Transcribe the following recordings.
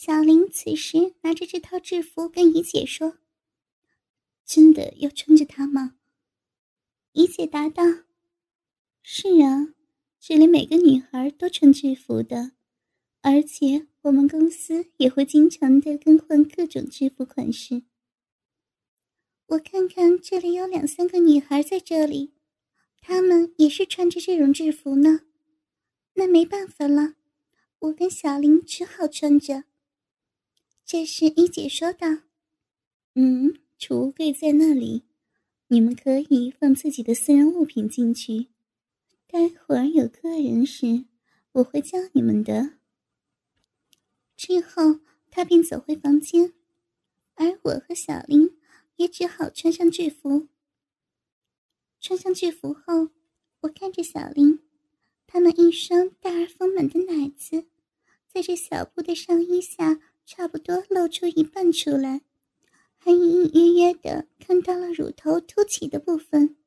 小林此时拿着这套制服跟怡姐说：“真的要穿着它吗？”怡姐答道：“是啊，这里每个女孩都穿制服的，而且我们公司也会经常的更换各种制服款式。我看看这里有两三个女孩在这里，她们也是穿着这种制服呢。那没办法了，我跟小林只好穿着。”这时，一姐说道：“嗯，储物柜在那里，你们可以放自己的私人物品进去。待会儿有客人时，我会叫你们的。”之后，他便走回房间，而我和小林也只好穿上制服。穿上制服后，我看着小林，他那一双大而丰满的奶子，在这小布的上衣下。差不多露出一半出来，还隐隐约约的看到了乳头凸起的部分。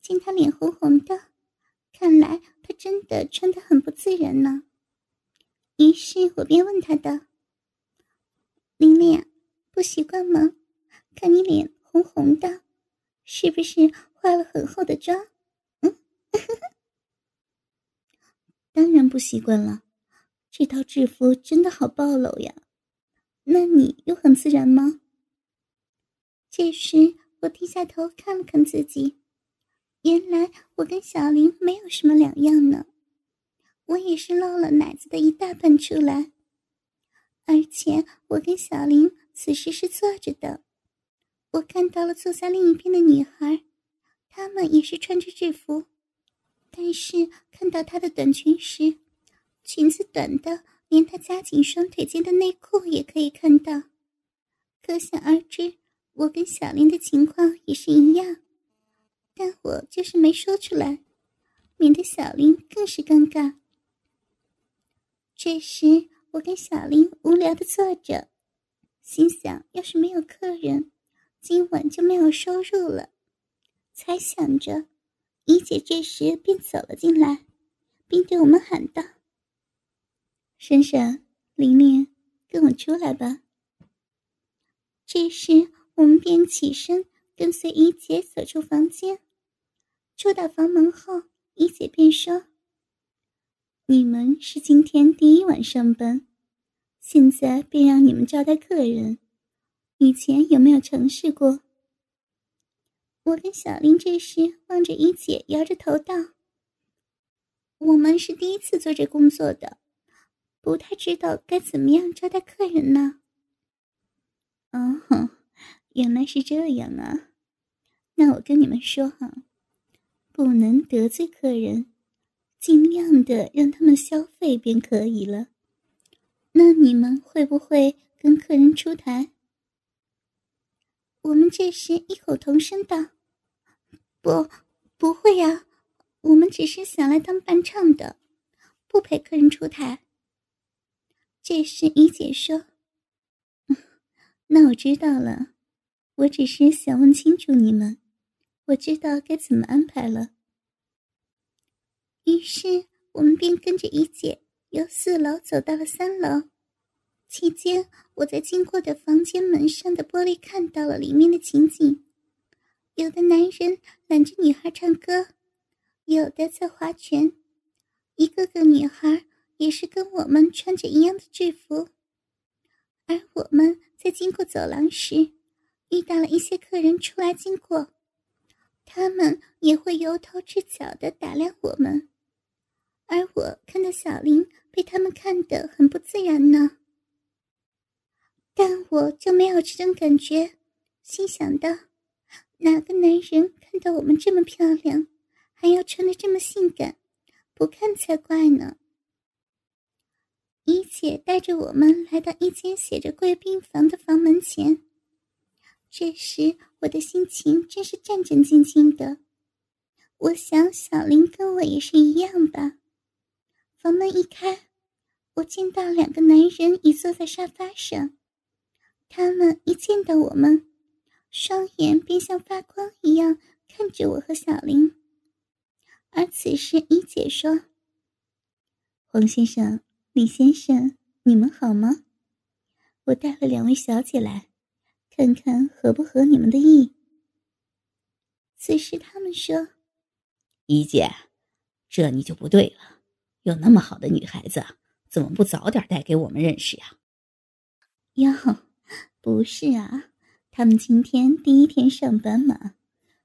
见他脸红红的，看来他真的穿得很不自然呢。于是我便问他道：“玲玲，不习惯吗？看你脸红红的，是不是化了很厚的妆？”嗯，当然不习惯了，这套制服真的好暴露呀。那你又很自然吗？这时我低下头看了看自己，原来我跟小林没有什么两样呢。我也是露了奶子的一大半出来，而且我跟小林此时是坐着的。我看到了坐在另一边的女孩，她们也是穿着制服，但是看到她的短裙时，裙子短的。连他夹紧双腿间的内裤也可以看到，可想而知，我跟小林的情况也是一样，但我就是没说出来，免得小林更是尴尬。这时，我跟小林无聊的坐着，心想：要是没有客人，今晚就没有收入了。才想着，怡姐这时便走了进来，并对我们喊道。珊珊，玲玲，跟我出来吧。这时，我们便起身跟随怡姐走出房间。出到房门后，怡姐便说：“你们是今天第一晚上班，现在便让你们招待客人。以前有没有尝试过？”我跟小林这时望着一姐，摇着头道：“我们是第一次做这工作的。”不太知道该怎么样招待客人呢。哦，原来是这样啊！那我跟你们说哈，不能得罪客人，尽量的让他们消费便可以了。那你们会不会跟客人出台？我们这时异口同声道：“不，不会呀，我们只是想来当伴唱的，不陪客人出台。”这时，怡姐说：“那我知道了，我只是想问清楚你们，我知道该怎么安排了。”于是，我们便跟着一姐由四楼走到了三楼。期间，我在经过的房间门上的玻璃看到了里面的情景：有的男人揽着女孩唱歌，有的在划拳，一个个女孩。也是跟我们穿着一样的制服，而我们在经过走廊时，遇到了一些客人出来经过，他们也会由头至脚的打量我们，而我看到小林被他们看得很不自然呢，但我就没有这种感觉，心想到，哪个男人看到我们这么漂亮，还要穿的这么性感，不看才怪呢。姐带着我们来到一间写着“贵宾房”的房门前。这时，我的心情真是战战兢兢的。我想，小林跟我也是一样吧。房门一开，我见到两个男人已坐在沙发上。他们一见到我们，双眼便像发光一样看着我和小林。而此时，一姐说：“黄先生。”李先生，你们好吗？我带了两位小姐来，看看合不合你们的意。此时他们说：“一姐，这你就不对了，有那么好的女孩子，怎么不早点带给我们认识呀？”哟，不是啊，他们今天第一天上班嘛，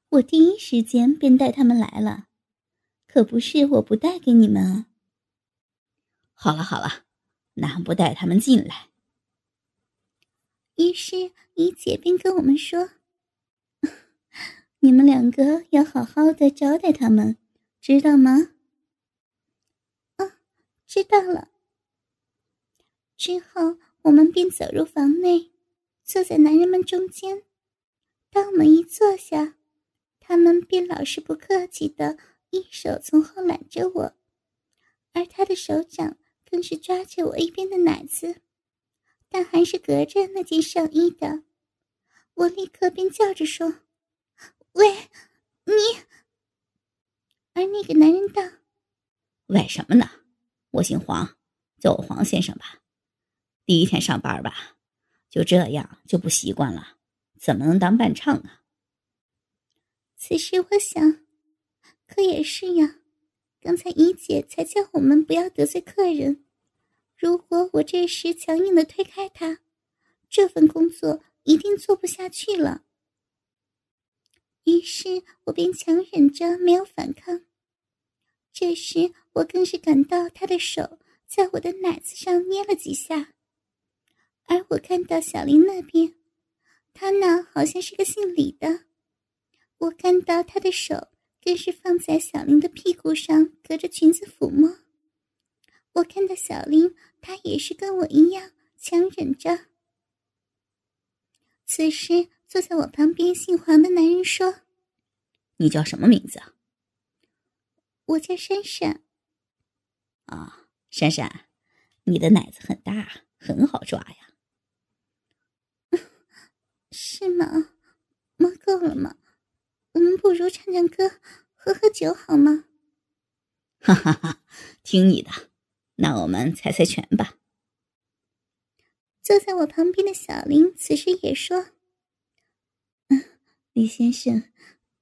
我第一时间便带他们来了，可不是我不带给你们啊。好了好了，那不带他们进来。于是姨姐便跟我们说：“ 你们两个要好好的招待他们，知道吗？”“啊，知道了。”之后我们便走入房内，坐在男人们中间。当我们一坐下，他们便老是不客气的一手从后揽着我，而他的手掌。更是抓着我一边的奶子，但还是隔着那件上衣的。我立刻便叫着说：“喂，你！”而那个男人道：“喂什么呢？我姓黄，叫我黄先生吧。第一天上班吧，就这样就不习惯了，怎么能当伴唱啊？”此时我想，可也是呀。刚才姨姐才叫我们不要得罪客人，如果我这时强硬的推开她，这份工作一定做不下去了。于是我便强忍着没有反抗。这时我更是感到他的手在我的奶子上捏了几下，而我看到小林那边，他那好像是个姓李的，我看到他的手。更是放在小林的屁股上，隔着裙子抚摸。我看到小林，他也是跟我一样强忍着。此时，坐在我旁边姓黄的男人说：“你叫什么名字啊？”“我叫珊珊。”“啊，珊珊，你的奶子很大，很好抓呀。”“是吗？摸够了吗？”我们不如唱唱歌，喝喝酒，好吗？哈哈哈，听你的。那我们猜猜拳吧。坐在我旁边的小林此时也说：“嗯，李先生，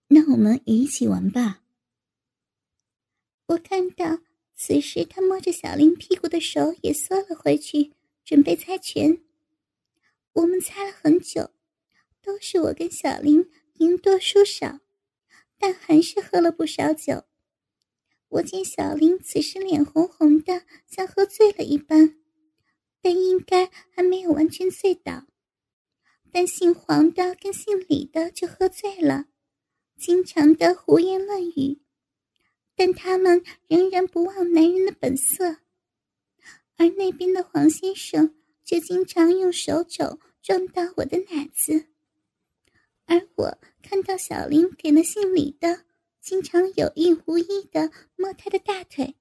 那我们一起玩吧。”我看到此时他摸着小林屁股的手也缩了回去，准备猜拳。我们猜了很久，都是我跟小林。赢多输少，但还是喝了不少酒。我见小林此时脸红红的，像喝醉了一般，但应该还没有完全醉倒。但姓黄的跟姓李的就喝醉了，经常的胡言乱语，但他们仍然不忘男人的本色。而那边的黄先生却经常用手肘撞到我的奶子。而我看到小林给那姓李的，经常有意无意的摸他的大腿。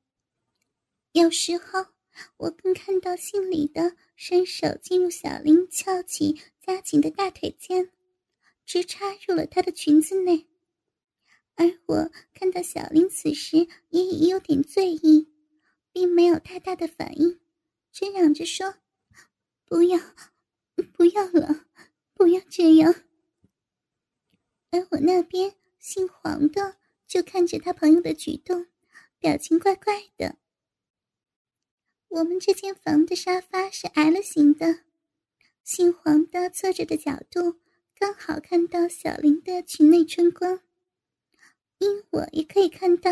有时候，我更看到姓李的伸手进入小林翘起夹紧的大腿间，直插入了她的裙子内。而我看到小林此时也已有点醉意，并没有太大的反应，只嚷着说：“不要，不要了，不要这样。”而我那边姓黄的就看着他朋友的举动，表情怪怪的。我们这间房的沙发是 L 型的，姓黄的侧着的角度刚好看到小林的裙内春光，因我也可以看到。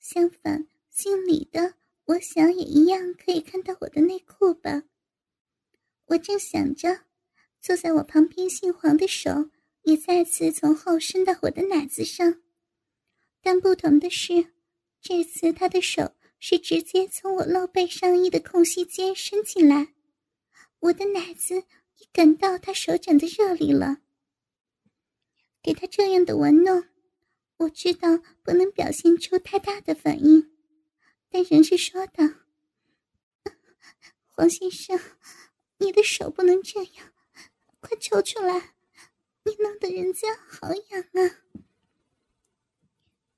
相反，姓李的，我想也一样可以看到我的内裤吧。我正想着，坐在我旁边姓黄的手。也再次从后伸到我的奶子上，但不同的是，这次他的手是直接从我露背上衣的空隙间伸进来，我的奶子已感到他手掌的热力了。给他这样的玩弄，我知道不能表现出太大的反应，但仍是说道：“黄先生，你的手不能这样，快抽出来。”你弄得人家好痒啊！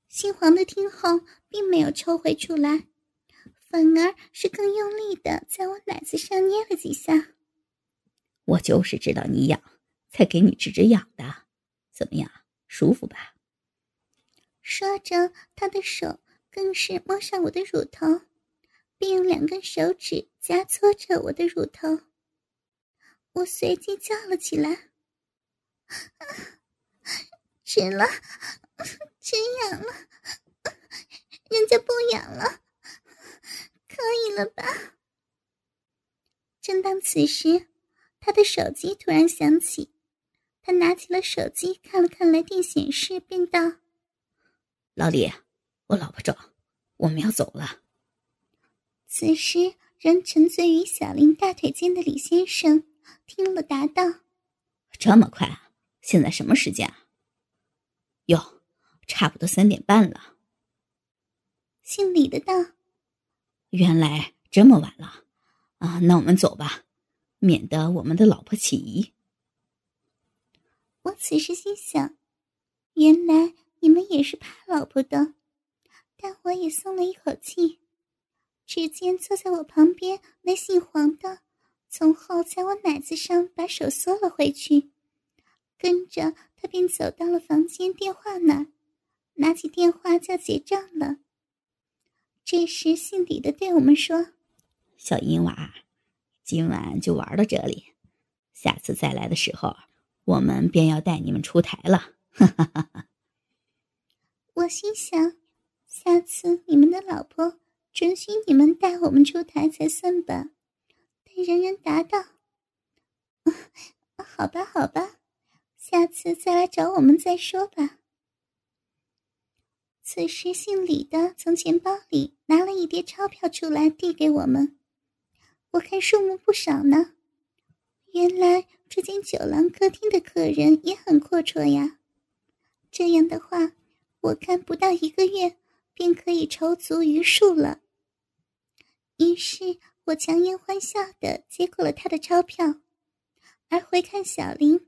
姓黄的听后并没有抽回出来，反而是更用力的在我奶子上捏了几下。我就是知道你痒，才给你治治痒的。怎么样，舒服吧？说着，他的手更是摸上我的乳头，并用两根手指夹搓着我的乳头。我随即叫了起来：“ 止了，止痒了，人家不痒了，可以了吧？”正当此时，他的手机突然响起，他拿起了手机看了看来电显示，便道。老李，我老婆找，我们要走了。此时，仍沉醉于小林大腿间的李先生听了，答道：“这么快啊？现在什么时间啊？”“哟，差不多三点半了。”姓李的道：“原来这么晚了啊，那我们走吧，免得我们的老婆起疑。”我此时心想，原来。你们也是怕老婆的，但我也松了一口气。只见坐在我旁边那姓黄的，从后在我奶子上把手缩了回去，跟着他便走到了房间电话那儿，拿起电话就结账了。这时姓李的对我们说：“小银娃，今晚就玩到这里，下次再来的时候，我们便要带你们出台了。”哈哈哈哈。我心想，下次你们的老婆准许你们带我们出台才算吧。但人人答道：“ 好吧，好吧，下次再来找我们再说吧。”此时，姓李的从钱包里拿了一叠钞票出来，递给我们。我看数目不少呢。原来这间酒廊客厅的客人也很阔绰呀。这样的话。我看不到一个月，便可以筹足余数了。于是我强颜欢笑的接过了他的钞票，而回看小林，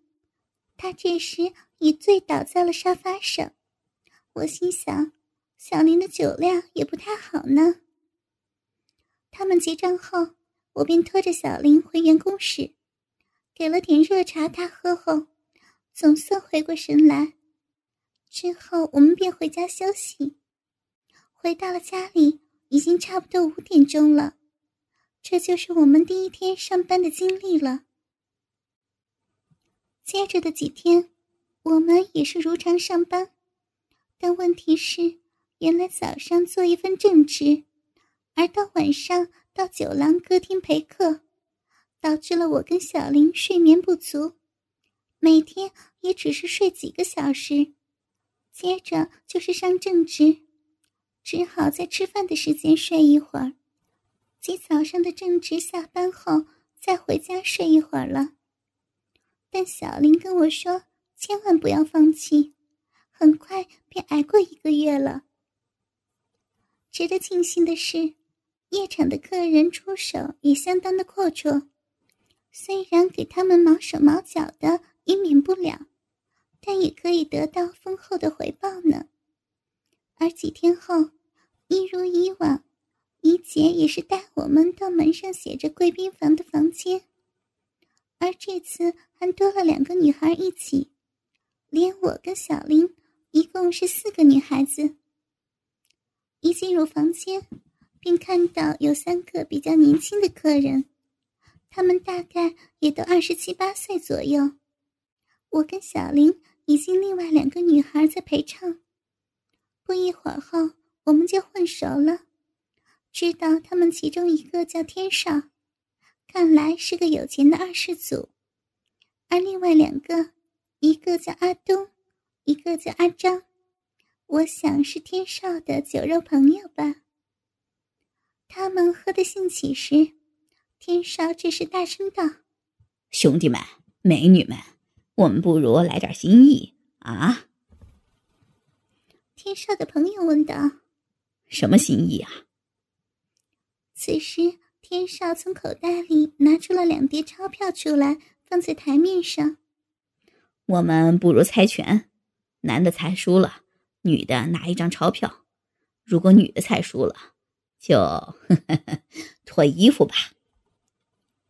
他这时已醉倒在了沙发上。我心想，小林的酒量也不太好呢。他们结账后，我便拖着小林回员工室，给了点热茶他喝后，总算回过神来。之后，我们便回家休息。回到了家里，已经差不多五点钟了。这就是我们第一天上班的经历了。接着的几天，我们也是如常上班，但问题是，原来早上做一份正职，而到晚上到酒廊、歌厅陪客，导致了我跟小林睡眠不足，每天也只是睡几个小时。接着就是上正职，只好在吃饭的时间睡一会儿，及早上的正职下班后再回家睡一会儿了。但小林跟我说，千万不要放弃，很快便挨过一个月了。值得庆幸的是，夜场的客人出手也相当的阔绰，虽然给他们毛手毛脚的也免不了。但也可以得到丰厚的回报呢。而几天后，一如以往，怡姐也是带我们到门上写着“贵宾房”的房间，而这次还多了两个女孩一起，连我跟小林一共是四个女孩子。一进入房间，便看到有三个比较年轻的客人，他们大概也都二十七八岁左右。我跟小林以及另外两个女孩在陪唱，不一会儿后，我们就混熟了，知道他们其中一个叫天少，看来是个有钱的二世祖，而另外两个，一个叫阿东，一个叫阿张，我想是天少的酒肉朋友吧。他们喝得兴起时，天少这时大声道：“兄弟们，美女们！”我们不如来点心意啊！天少的朋友问道：“什么心意啊？”此时，天少从口袋里拿出了两叠钞票出来，放在台面上。我们不如猜拳，男的猜输了，女的拿一张钞票；如果女的猜输了，就 脱衣服吧。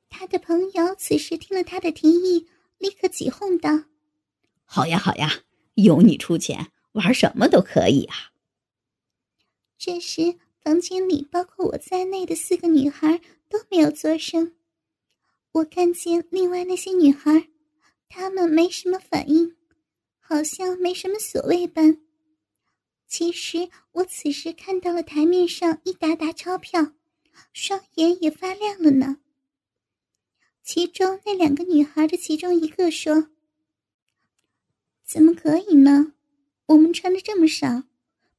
他的朋友此时听了他的提议，立刻起哄道：“好呀，好呀，有你出钱，玩什么都可以啊！”这时，房间里包括我在内的四个女孩都没有作声。我看见另外那些女孩，她们没什么反应，好像没什么所谓般。其实我此时看到了台面上一沓沓钞票，双眼也发亮了呢。其中那两个女孩的其中一个说：“怎么可以呢？我们穿的这么少，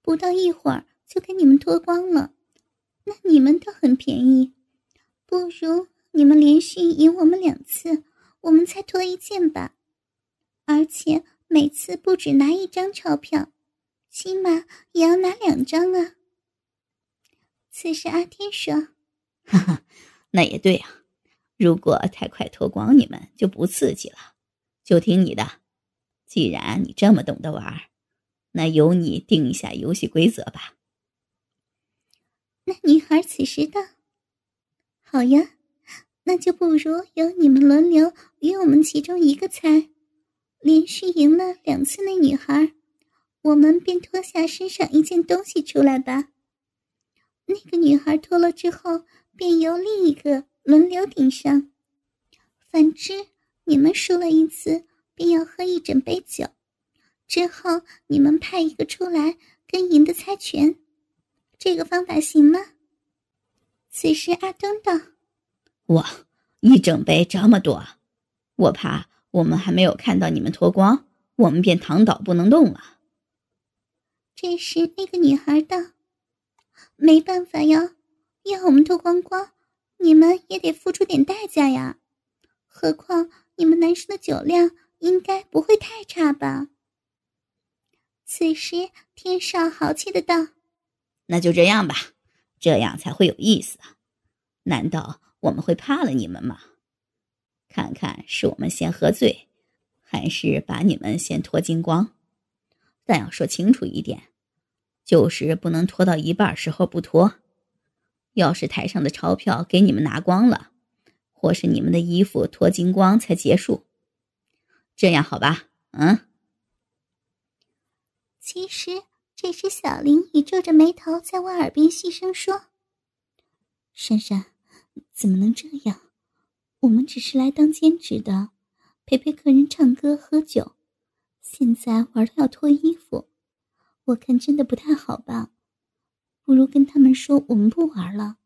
不到一会儿就给你们脱光了，那你们倒很便宜。不如你们连续赢我们两次，我们才脱一件吧。而且每次不止拿一张钞票。”起码也要拿两张啊！此时阿天说：“哈哈，那也对啊。如果太快脱光，你们就不刺激了。就听你的，既然你这么懂得玩，那由你定一下游戏规则吧。”那女孩此时道：“好呀，那就不如由你们轮流与我们其中一个猜，连续赢了两次那女孩。”我们便脱下身上一件东西出来吧。那个女孩脱了之后，便由另一个轮流顶上。反之，你们输了一次，便要喝一整杯酒。之后，你们派一个出来跟赢的猜拳。这个方法行吗？此时，阿东道：“哇，一整杯这么多，我怕我们还没有看到你们脱光，我们便躺倒不能动了。”这时，那个女孩道：“没办法呀，要我们脱光光，你们也得付出点代价呀。何况你们男生的酒量应该不会太差吧？”此时，天少豪气的道：“那就这样吧，这样才会有意思啊！难道我们会怕了你们吗？看看是我们先喝醉，还是把你们先脱精光？但要说清楚一点。”就是不能拖到一半时候不脱，要是台上的钞票给你们拿光了，或是你们的衣服脱精光才结束，这样好吧？嗯。其实这时小林已皱着眉头在我耳边细声说：“珊珊，怎么能这样？我们只是来当兼职的，陪陪客人唱歌喝酒，现在玩到要脱衣服。”我看真的不太好吧，不如跟他们说我们不玩了。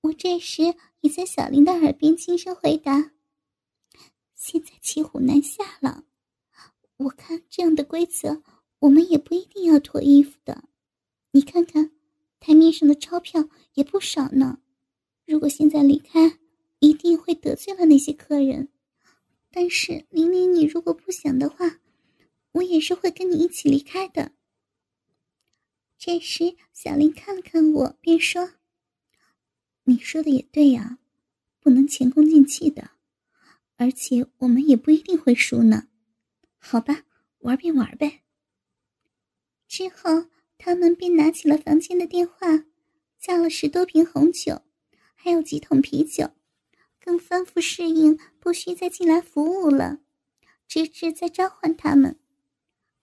我这时也在小林的耳边轻声回答：“现在骑虎难下了，我看这样的规则，我们也不一定要脱衣服的。你看看，台面上的钞票也不少呢。如果现在离开，一定会得罪了那些客人。但是玲玲，你如果不想的话。”我也是会跟你一起离开的。这时，小林看了看我，便说：“你说的也对呀，不能前功尽弃的，而且我们也不一定会输呢。好吧，玩便玩呗。”之后，他们便拿起了房间的电话，叫了十多瓶红酒，还有几桶啤酒，更吩咐侍应不需再进来服务了，直至再召唤他们。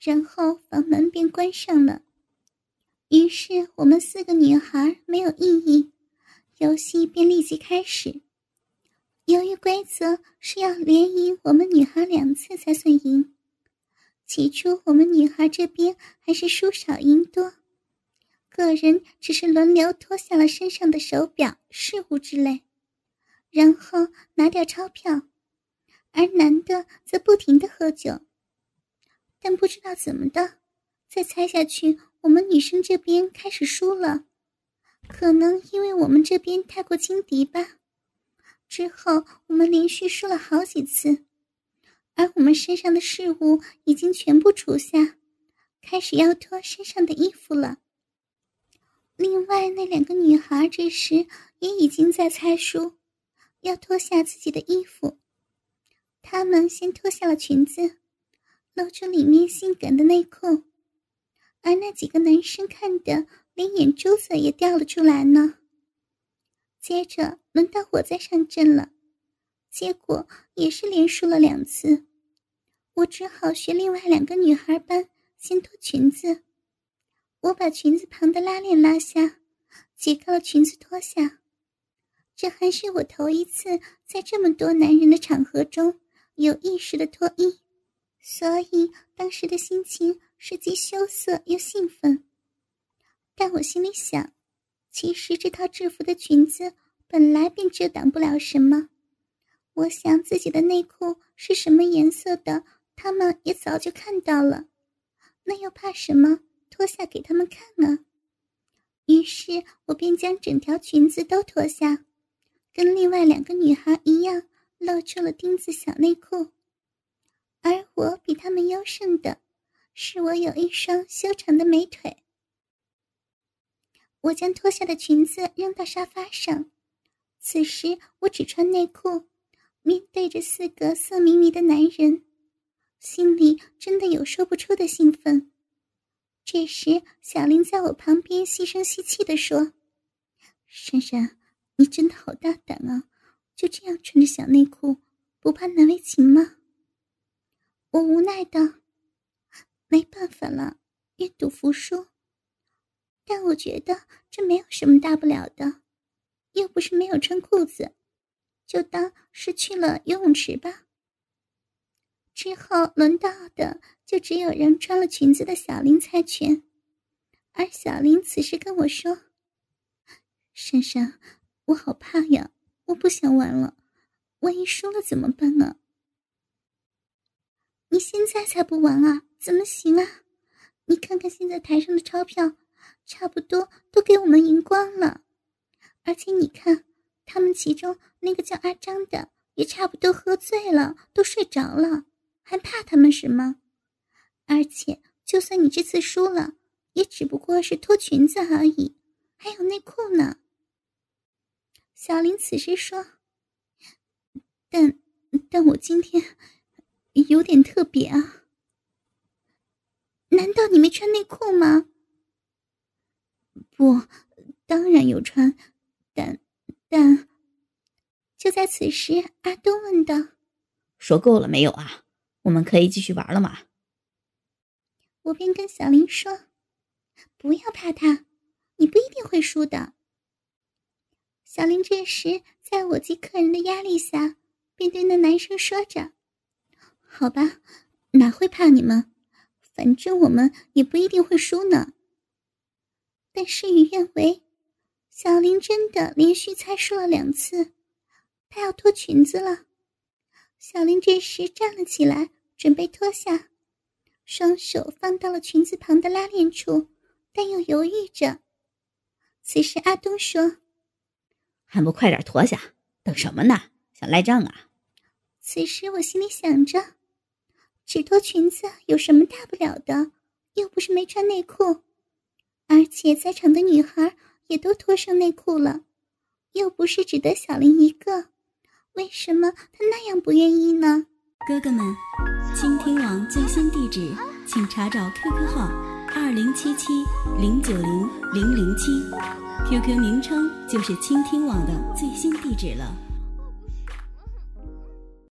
然后房门便关上了，于是我们四个女孩没有异议，游戏便立即开始。由于规则是要连赢我们女孩两次才算赢，起初我们女孩这边还是输少赢多，个人只是轮流脱下了身上的手表、饰物之类，然后拿掉钞票，而男的则不停的喝酒。但不知道怎么的，再猜下去，我们女生这边开始输了，可能因为我们这边太过轻敌吧。之后我们连续输了好几次，而我们身上的饰物已经全部除下，开始要脱身上的衣服了。另外那两个女孩这时也已经在猜书，要脱下自己的衣服，她们先脱下了裙子。露出里面性感的内裤，而那几个男生看的连眼珠子也掉了出来呢。接着轮到我再上阵了，结果也是连输了两次。我只好学另外两个女孩般先脱裙子。我把裙子旁的拉链拉下，解开了裙子脱下。这还是我头一次在这么多男人的场合中有意识的脱衣，所以当时的心情是既羞涩又兴奋。但我心里想，其实这套制服的裙子本来便遮挡不了什么。我想自己的内裤是什么颜色的。他们也早就看到了，那又怕什么？脱下给他们看啊！于是我便将整条裙子都脱下，跟另外两个女孩一样，露出了丁字小内裤。而我比他们优胜的，是我有一双修长的美腿。我将脱下的裙子扔到沙发上，此时我只穿内裤，面对着四个色迷迷的男人。心里真的有说不出的兴奋。这时，小林在我旁边细声细气地说：“珊珊，你真的好大胆啊！就这样穿着小内裤，不怕难为情吗？”我无奈道：“没办法了，愿赌服输。但我觉得这没有什么大不了的，又不是没有穿裤子，就当是去了游泳池吧。”之后轮到的就只有让穿了裙子的小林猜拳，而小林此时跟我说：“珊珊，我好怕呀，我不想玩了，万一输了怎么办呢？”你现在才不玩啊，怎么行啊？你看看现在台上的钞票，差不多都给我们赢光了，而且你看，他们其中那个叫阿张的也差不多喝醉了，都睡着了。还怕他们什么？而且，就算你这次输了，也只不过是脱裙子而已，还有内裤呢。小林此时说：“但，但我今天有点特别啊。难道你没穿内裤吗？不，当然有穿，但，但……就在此时，阿东问道：“说够了没有啊？”我们可以继续玩了吗？我便跟小林说：“不要怕他，你不一定会输的。”小林这时在我及客人的压力下，便对那男生说着：“好吧，哪会怕你们？反正我们也不一定会输呢。”但事与愿违，小林真的连续猜输了两次，她要脱裙子了。小林这时站了起来。准备脱下，双手放到了裙子旁的拉链处，但又犹豫着。此时，阿东说：“还不快点脱下？等什么呢？想赖账啊？”此时，我心里想着：只脱裙子有什么大不了的？又不是没穿内裤，而且在场的女孩也都脱上内裤了，又不是只得小林一个，为什么他那样不愿意呢？哥哥们。倾听网最新地址，请查找 QQ 号二零七七零九零零零七，QQ 名称就是倾听网的最新地址了。